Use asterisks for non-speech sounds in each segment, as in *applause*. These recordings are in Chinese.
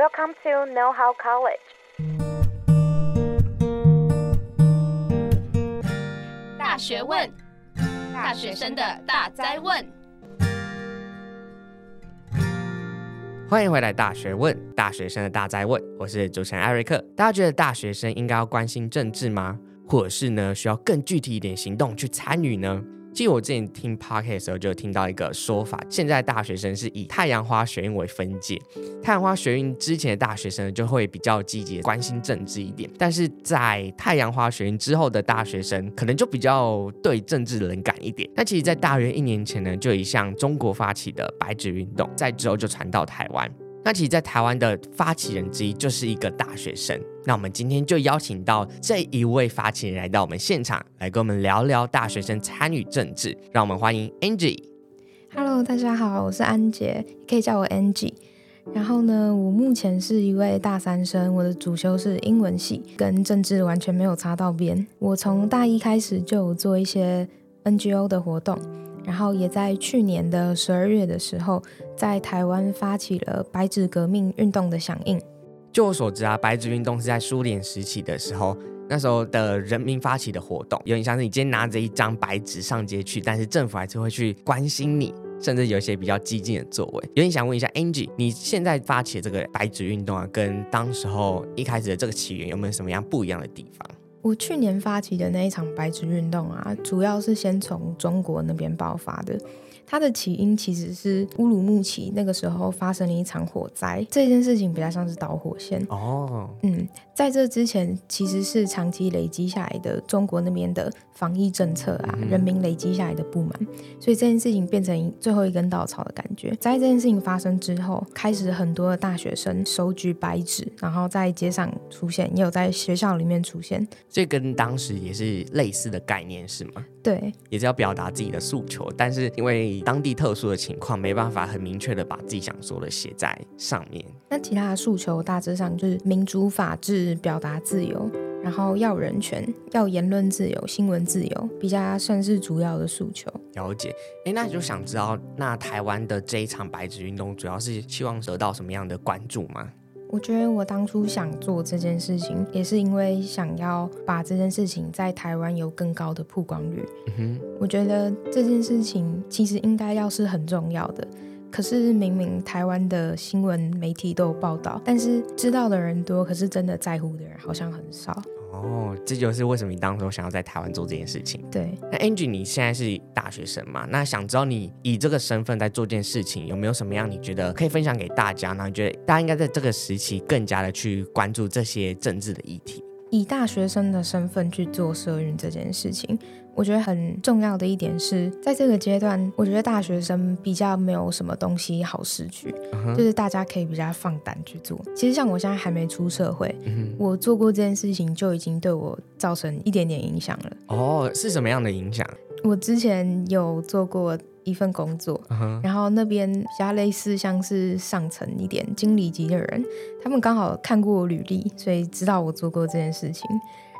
Welcome to Know How College。大学问，大学生的大哉问。欢迎回来，《大学问》大学生的大哉问，我是主持人艾瑞克。大家觉得大学生应该要关心政治吗？或者是呢，需要更具体一点行动去参与呢？其实我之前听 Podcast 的时候，就听到一个说法，现在大学生是以太阳花学运为分界，太阳花学运之前的大学生就会比较积极关心政治一点，但是在太阳花学运之后的大学生，可能就比较对政治冷感一点。那其实，在大约一年前呢，就有一项中国发起的白纸运动，在之后就传到台湾。那其实，在台湾的发起人之一就是一个大学生。那我们今天就邀请到这一位发起人来到我们现场，来跟我们聊聊大学生参与政治。让我们欢迎 Angie。Hello，大家好，我是安杰，可以叫我 Angie。然后呢，我目前是一位大三生，我的主修是英文系，跟政治完全没有擦到边。我从大一开始就有做一些 NGO 的活动。然后也在去年的十二月的时候，在台湾发起了白纸革命运动的响应。就我所知啊，白纸运动是在苏联时期的时候，那时候的人民发起的活动，有点像是你今天拿着一张白纸上街去，但是政府还是会去关心你，甚至有一些比较激进的作为。有点想问一下 Angie，你现在发起的这个白纸运动啊，跟当时候一开始的这个起源有没有什么样不一样的地方？我去年发起的那一场白纸运动啊，主要是先从中国那边爆发的。它的起因其实是乌鲁木齐那个时候发生了一场火灾，这件事情比较像是导火线哦。嗯，在这之前其实是长期累积下来的中国那边的防疫政策啊，人民累积下来的不满，所以这件事情变成最后一根稻草的感觉。在这件事情发生之后，开始很多的大学生手举白纸，然后在街上出现，也有在学校里面出现。这跟当时也是类似的概念是吗？对，也是要表达自己的诉求，但是因为当地特殊的情况，没办法很明确的把自己想说的写在上面。那其他的诉求大致上就是民主、法治、表达自由，然后要人权、要言论自由、新闻自由，比较算是主要的诉求。了解，哎，那就想知道，那台湾的这一场白纸运动，主要是希望得到什么样的关注吗？我觉得我当初想做这件事情，也是因为想要把这件事情在台湾有更高的曝光率。嗯哼，我觉得这件事情其实应该要是很重要的，可是明明台湾的新闻媒体都有报道，但是知道的人多，可是真的在乎的人好像很少。哦，这就是为什么你当初想要在台湾做这件事情。对，那 Angie，你现在是大学生嘛？那想知道你以这个身份在做这件事情，有没有什么样你觉得可以分享给大家呢？你觉得大家应该在这个时期更加的去关注这些政治的议题？以大学生的身份去做社运这件事情，我觉得很重要的一点是，在这个阶段，我觉得大学生比较没有什么东西好失去，uh-huh. 就是大家可以比较放胆去做。其实像我现在还没出社会，uh-huh. 我做过这件事情就已经对我造成一点点影响了。哦，oh，是什么样的影响？我之前有做过。一份工作，uh-huh. 然后那边比较类似像是上层一点经理级的人，他们刚好看过我履历，所以知道我做过这件事情，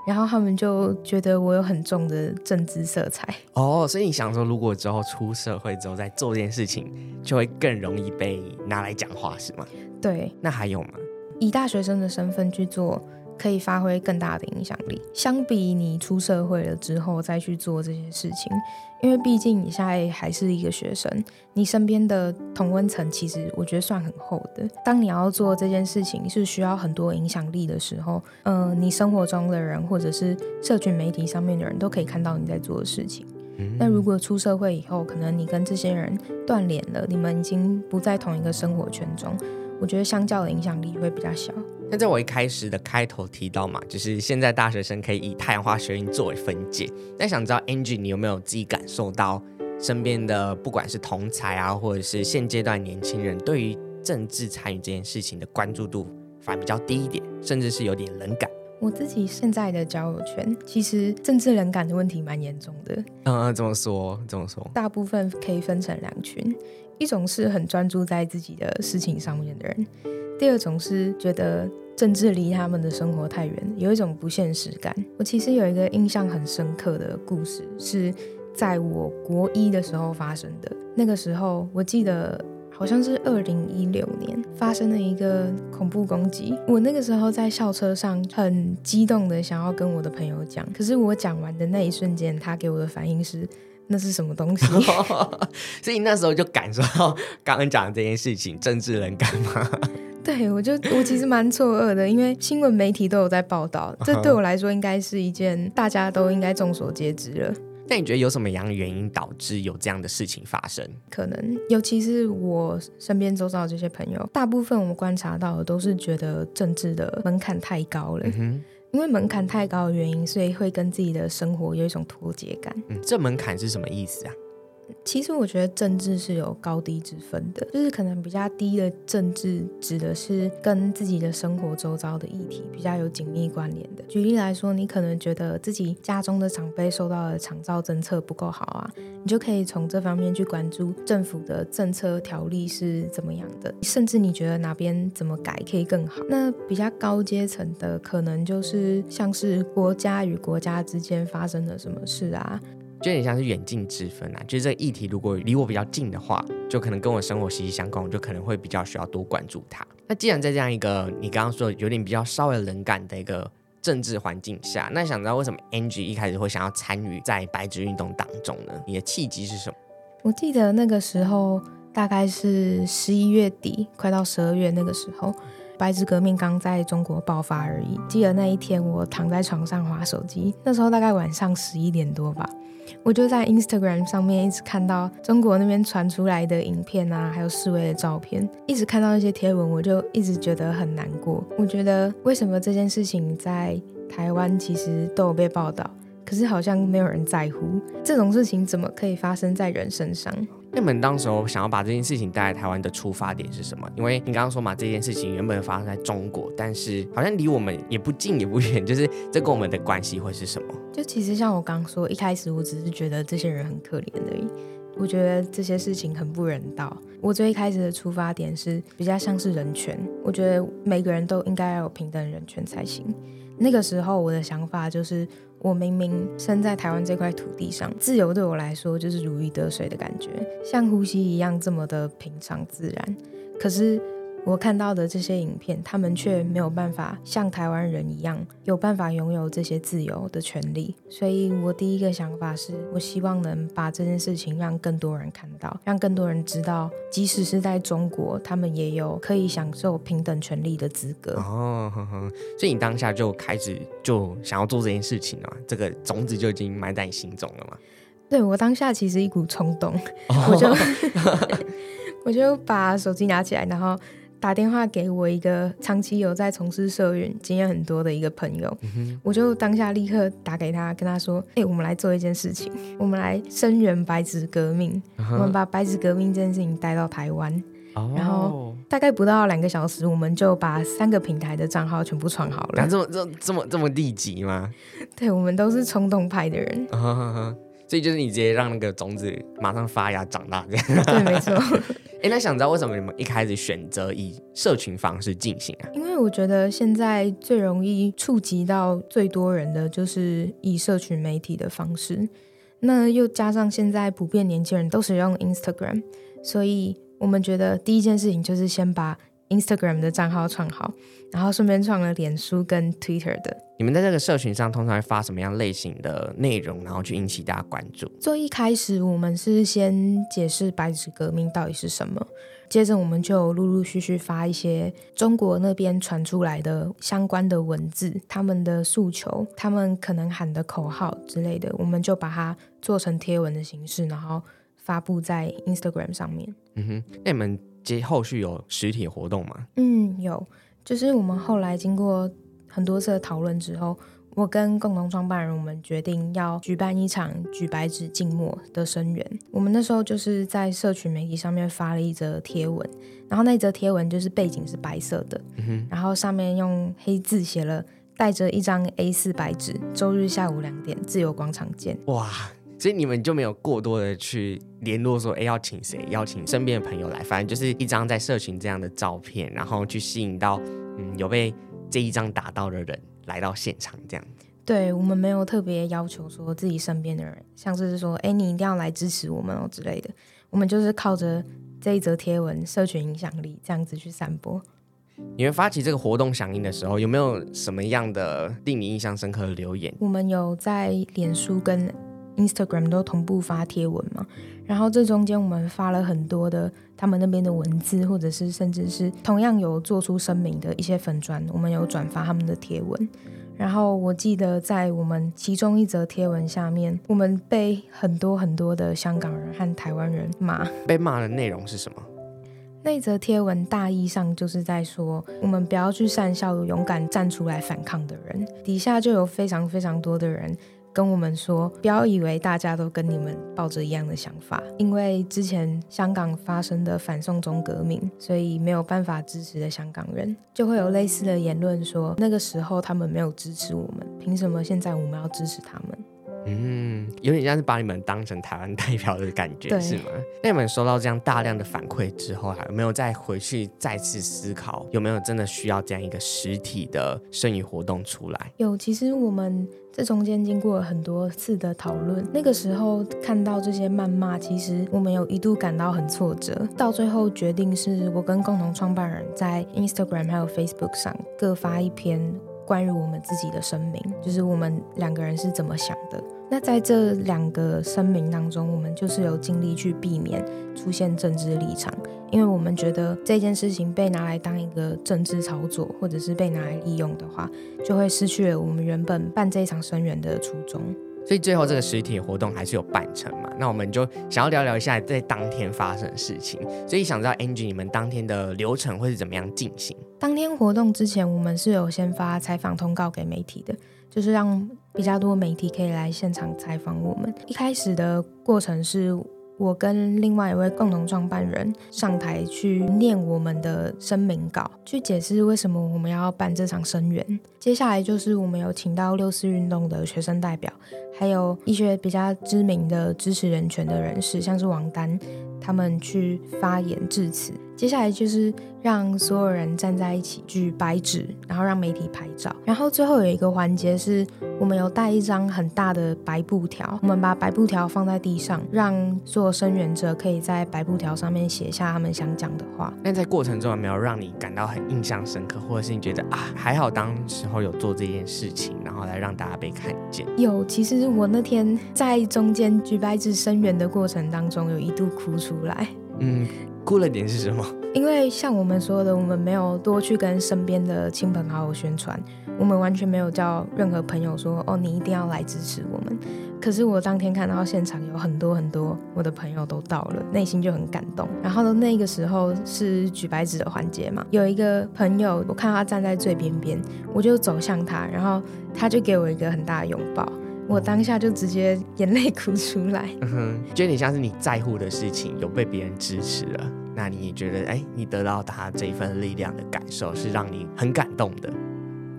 然后他们就觉得我有很重的政治色彩。哦，所以你想说，如果之后出社会之后再做这件事情，就会更容易被拿来讲话，是吗？对。那还有吗？以大学生的身份去做。可以发挥更大的影响力，相比你出社会了之后再去做这些事情，因为毕竟你现在还是一个学生，你身边的同温层其实我觉得算很厚的。当你要做这件事情是需要很多影响力的时候，嗯、呃，你生活中的人或者是社群媒体上面的人都可以看到你在做的事情。那如果出社会以后，可能你跟这些人断联了，你们已经不在同一个生活圈中，我觉得相较的影响力会比较小。那在我一开始的开头提到嘛，就是现在大学生可以以太阳花学运作为分界。那想知道 Angie，你有没有自己感受到身边的不管是同才啊，或者是现阶段年轻人对于政治参与这件事情的关注度反而比较低一点，甚至是有点冷感？我自己现在的交友圈，其实政治冷感的问题蛮严重的。嗯，怎么说？怎么说？大部分可以分成两群，一种是很专注在自己的事情上面的人。第二种是觉得政治离他们的生活太远，有一种不现实感。我其实有一个印象很深刻的故事，是在我国一的时候发生的。那个时候，我记得好好像是二零一六年发生了一个恐怖攻击。我那个时候在校车上很激动的想要跟我的朋友讲，可是我讲完的那一瞬间，他给我的反应是。那是什么东西？*laughs* 所以那时候就感受到刚刚讲的这件事情，政治人感吗？*laughs* 对，我就我其实蛮错愕的，因为新闻媒体都有在报道，这 *laughs* 对我来说应该是一件大家都应该众所皆知了。那你觉得有什么样的原因导致有这样的事情发生？可能，尤其是我身边周遭的这些朋友，大部分我们观察到的都是觉得政治的门槛太高了。嗯因为门槛太高的原因，所以会跟自己的生活有一种脱节感。嗯，这门槛是什么意思啊？其实我觉得政治是有高低之分的，就是可能比较低的政治指的是跟自己的生活周遭的议题比较有紧密关联的。举例来说，你可能觉得自己家中的长辈受到的长照政策不够好啊，你就可以从这方面去关注政府的政策条例是怎么样的，甚至你觉得哪边怎么改可以更好。那比较高阶层的，可能就是像是国家与国家之间发生了什么事啊。就有点像是远近之分啊，就是这个议题如果离我比较近的话，就可能跟我生活息息相关，我就可能会比较需要多关注它。那既然在这样一个你刚刚说有点比较稍微冷感的一个政治环境下，那想知道为什么 Angie 一开始会想要参与在白纸运动当中呢？你的契机是什么？我记得那个时候大概是十一月底，快到十二月那个时候，白纸革命刚在中国爆发而已。记得那一天我躺在床上滑手机，那时候大概晚上十一点多吧。我就在 Instagram 上面一直看到中国那边传出来的影片啊，还有示威的照片，一直看到那些贴文，我就一直觉得很难过。我觉得为什么这件事情在台湾其实都有被报道，可是好像没有人在乎，这种事情怎么可以发生在人身上？那你们当时候想要把这件事情带来台湾的出发点是什么？因为你刚刚说嘛，这件事情原本发生在中国，但是好像离我们也不近也不远，*laughs* 就是这跟我们的关系会是什么？就其实像我刚刚说，一开始我只是觉得这些人很可怜而已，我觉得这些事情很不人道。我最一开始的出发点是比较像是人权，我觉得每个人都应该要有平等人权才行。那个时候我的想法就是，我明明生在台湾这块土地上，自由对我来说就是如鱼得水的感觉，像呼吸一样这么的平常自然。可是，我看到的这些影片，他们却没有办法像台湾人一样有办法拥有这些自由的权利。所以我第一个想法是，我希望能把这件事情让更多人看到，让更多人知道，即使是在中国，他们也有可以享受平等权利的资格。哦，呵呵，所以你当下就开始就想要做这件事情了，这个种子就已经埋在你心中了嘛？*laughs* 对，我当下其实一股冲动，哦、我就 *laughs* *laughs* 我就把手机拿起来，然后。打电话给我一个长期有在从事社运经验很多的一个朋友，嗯、我就当下立刻打给他，跟他说：“哎、欸，我们来做一件事情，我们来声援白纸革命，嗯、我们把白纸革命这件事情带到台湾。哦”然后大概不到两个小时，我们就把三个平台的账号全部创好了。这么这么这么这么立即吗？*laughs* 对，我们都是冲动派的人。哦 *laughs* 所以就是你直接让那个种子马上发芽长大，这样。对，没错。哎，那想知道为什么你们一开始选择以社群方式进行啊？因为我觉得现在最容易触及到最多人的就是以社群媒体的方式，那又加上现在普遍年轻人都使用 Instagram，所以我们觉得第一件事情就是先把 Instagram 的账号创好，然后顺便创了脸书跟 Twitter 的。你们在这个社群上通常会发什么样类型的内容，然后去引起大家关注？最一开始我们是先解释白纸革命到底是什么，接着我们就陆陆续续发一些中国那边传出来的相关的文字，他们的诉求，他们可能喊的口号之类的，我们就把它做成贴文的形式，然后发布在 Instagram 上面。嗯哼，那你们接后续有实体活动吗？嗯，有，就是我们后来经过很多次的讨论之后，我跟共同创办人我们决定要举办一场举白纸静默的声援。我们那时候就是在社群媒体上面发了一则贴文，然后那则贴文就是背景是白色的，嗯、然后上面用黑字写了“带着一张 A 四白纸，周日下午两点，自由广场见”。哇！所以你们就没有过多的去联络说，哎，要请谁？邀请身边的朋友来，反正就是一张在社群这样的照片，然后去吸引到嗯有被这一张打到的人来到现场这样。对，我们没有特别要求说自己身边的人，像是说，哎，你一定要来支持我们哦之类的。我们就是靠着这一则贴文社群影响力，这样子去散播。你们发起这个活动响应的时候，有没有什么样的令你印象深刻的留言？我们有在脸书跟 Instagram 都同步发贴文嘛，然后这中间我们发了很多的他们那边的文字，或者是甚至是同样有做出声明的一些粉砖，我们有转发他们的贴文。然后我记得在我们其中一则贴文下面，我们被很多很多的香港人和台湾人骂。被骂的内容是什么？那则贴文大意上就是在说，我们不要去善笑勇敢站出来反抗的人。底下就有非常非常多的人。跟我们说，不要以为大家都跟你们抱着一样的想法，因为之前香港发生的反送中革命，所以没有办法支持的香港人，就会有类似的言论说，那个时候他们没有支持我们，凭什么现在我们要支持他们？嗯，有点像是把你们当成台湾代表的感觉，是吗？那你们收到这样大量的反馈之后，还有没有再回去再次思考，有没有真的需要这样一个实体的声语活动出来？有，其实我们这中间经过了很多次的讨论，那个时候看到这些谩骂，其实我们有一度感到很挫折，到最后决定是我跟共同创办人在 Instagram 还有 Facebook 上各发一篇。关于我们自己的声明，就是我们两个人是怎么想的。那在这两个声明当中，我们就是有尽力去避免出现政治立场，因为我们觉得这件事情被拿来当一个政治操作，或者是被拿来利用的话，就会失去了我们原本办这场声援的初衷。所以最后这个实体活动还是有办成嘛？那我们就想要聊聊一下在当天发生的事情。所以想知道 Angie 你们当天的流程会是怎么样进行？当天活动之前，我们是有先发采访通告给媒体的，就是让比较多媒体可以来现场采访我们。一开始的过程是。我跟另外一位共同创办人上台去念我们的声明稿，去解释为什么我们要办这场声援。接下来就是我们有请到六四运动的学生代表，还有一些比较知名的支持人权的人士，像是王丹，他们去发言致辞。接下来就是让所有人站在一起举白纸，然后让媒体拍照。然后最后有一个环节是，我们有带一张很大的白布条，我们把白布条放在地上，让所有声援者可以在白布条上面写下他们想讲的话。那在过程中有没有让你感到很印象深刻，或者是你觉得啊，还好当时候有做这件事情，然后来让大家被看见？有，其实我那天在中间举白纸声援的过程当中，有一度哭出来。嗯。哭了点是什么？因为像我们说的，我们没有多去跟身边的亲朋好友宣传，我们完全没有叫任何朋友说哦，你一定要来支持我们。可是我当天看到现场有很多很多我的朋友都到了，内心就很感动。然后那个时候是举白纸的环节嘛，有一个朋友，我看他站在最边边，我就走向他，然后他就给我一个很大的拥抱。我当下就直接眼泪哭出来，嗯哼，觉得你像是你在乎的事情有被别人支持了，那你觉得，哎，你得到他这一份力量的感受是让你很感动的。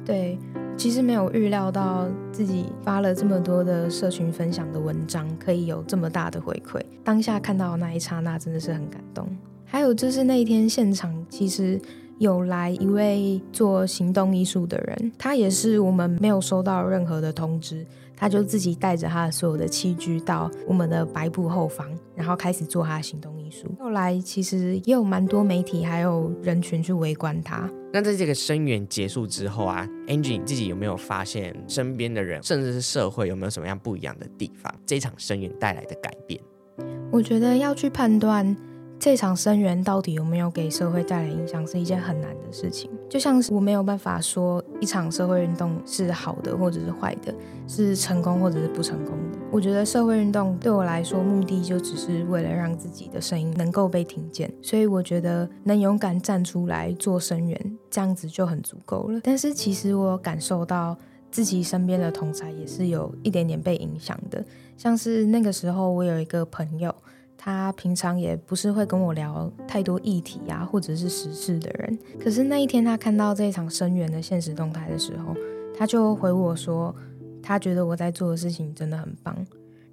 对，其实没有预料到自己发了这么多的社群分享的文章，可以有这么大的回馈。当下看到的那一刹那，真的是很感动。还有就是那一天现场，其实。有来一位做行动艺术的人，他也是我们没有收到任何的通知，他就自己带着他的所有的器具到我们的白布后方，然后开始做他的行动艺术。后来其实也有蛮多媒体还有人群去围观他。那在这个声援结束之后啊，Angie 你自己有没有发现身边的人，甚至是社会有没有什么样不一样的地方？这场声援带来的改变，我觉得要去判断。这场声援到底有没有给社会带来影响，是一件很难的事情。就像是我没有办法说一场社会运动是好的或者是坏的，是成功或者是不成功的。我觉得社会运动对我来说，目的就只是为了让自己的声音能够被听见。所以我觉得能勇敢站出来做声援，这样子就很足够了。但是其实我感受到自己身边的同侪也是有一点点被影响的，像是那个时候我有一个朋友。他平常也不是会跟我聊太多议题啊，或者是时事的人。可是那一天，他看到这一场声援的现实动态的时候，他就回我说，他觉得我在做的事情真的很棒。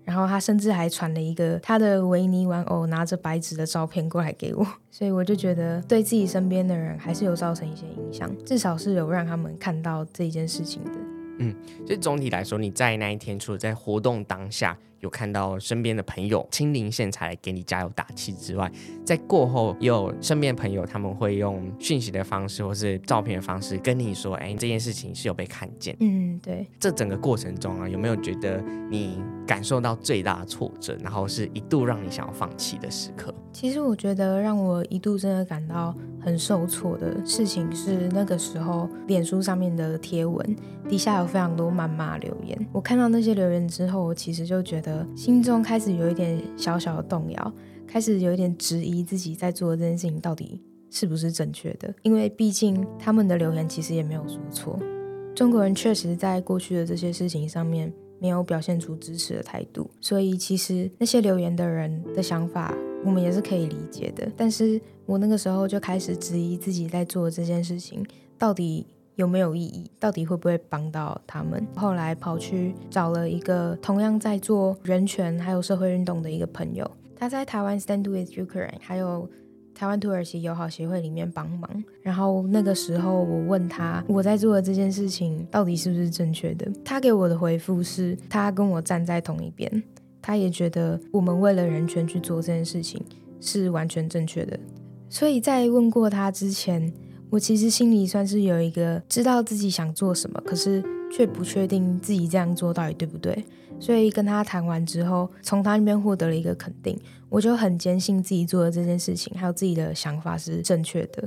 然后他甚至还传了一个他的维尼玩偶拿着白纸的照片过来给我。*laughs* 所以我就觉得，对自己身边的人还是有造成一些影响，至少是有让他们看到这一件事情的。嗯，所以总体来说，你在那一天，除了在活动当下有看到身边的朋友亲临现场来给你加油打气之外，在过后也有身边的朋友他们会用讯息的方式或是照片的方式跟你说，哎，这件事情是有被看见。嗯，对。这整个过程中啊，有没有觉得你感受到最大的挫折，然后是一度让你想要放弃的时刻？其实我觉得让我一度真的感到很受挫的事情是那个时候脸书上面的贴文底下有非常多谩骂留言，我看到那些留言之后，我其实就觉得心中开始有一点小小的动摇，开始有一点质疑自己在做的这件事情到底是不是正确的，因为毕竟他们的留言其实也没有说错，中国人确实在过去的这些事情上面没有表现出支持的态度，所以其实那些留言的人的想法我们也是可以理解的，但是我那个时候就开始质疑自己在做这件事情到底。有没有意义？到底会不会帮到他们？后来跑去找了一个同样在做人权还有社会运动的一个朋友，他在台湾 Stand with Ukraine 还有台湾土耳其友好协会里面帮忙。然后那个时候我问他，我在做的这件事情到底是不是正确的？他给我的回复是，他跟我站在同一边，他也觉得我们为了人权去做这件事情是完全正确的。所以在问过他之前，我其实心里算是有一个知道自己想做什么，可是却不确定自己这样做到底对不对。所以跟他谈完之后，从他那边获得了一个肯定，我就很坚信自己做的这件事情，还有自己的想法是正确的。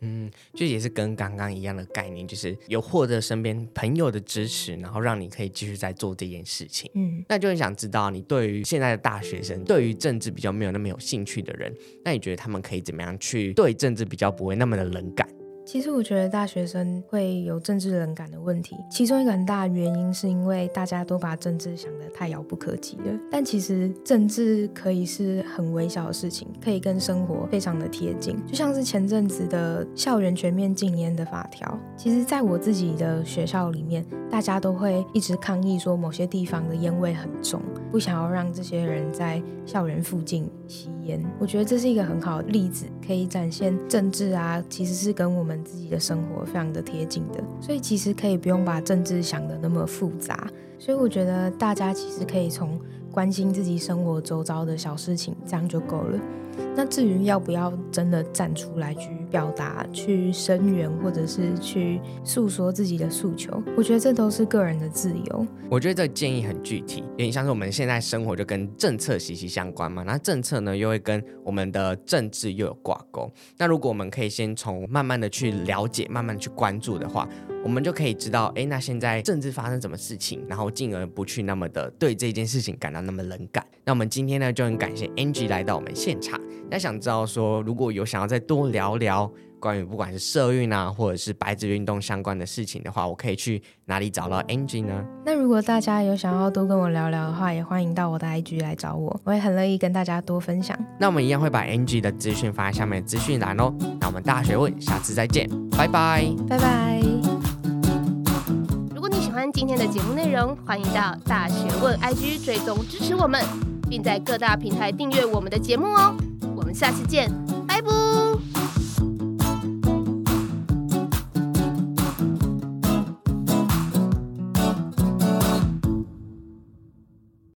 嗯，就也是跟刚刚一样的概念，就是有获得身边朋友的支持，然后让你可以继续在做这件事情。嗯，那就很想知道，你对于现在的大学生，对于政治比较没有那么有兴趣的人，那你觉得他们可以怎么样去对政治比较不会那么的冷感？其实我觉得大学生会有政治冷感的问题，其中一个很大的原因是因为大家都把政治想得太遥不可及了。但其实政治可以是很微小的事情，可以跟生活非常的贴近。就像是前阵子的校园全面禁烟的法条，其实在我自己的学校里面，大家都会一直抗议说某些地方的烟味很重，不想要让这些人在校园附近吸烟。我觉得这是一个很好的例子，可以展现政治啊，其实是跟我们。自己的生活非常的贴近的，所以其实可以不用把政治想得那么复杂。所以我觉得大家其实可以从关心自己生活周遭的小事情，这样就够了。那至于要不要真的站出来去表达、去声援，或者是去诉说自己的诉求，我觉得这都是个人的自由。我觉得这个建议很具体，有点像是我们现在生活就跟政策息息相关嘛。那政策呢，又会跟我们的政治又有挂钩。那如果我们可以先从慢慢的去了解、慢慢去关注的话，我们就可以知道，哎，那现在政治发生什么事情，然后进而不去那么的对这件事情感到那么冷感。那我们今天呢，就很感谢 Angie 来到我们现场。那想知道说，如果有想要再多聊聊关于不管是社运啊，或者是白纸运动相关的事情的话，我可以去哪里找到 Angie 呢？那如果大家有想要多跟我聊聊的话，也欢迎到我的 IG 来找我，我也很乐意跟大家多分享。那我们一样会把 Angie 的资讯放在下面的资讯栏哦。那我们大学问，下次再见，拜拜，拜拜。如果你喜欢今天的节目内容，欢迎到大学问 IG 追踪支持我们。并在各大平台订阅我们的节目哦，下期见拜拜。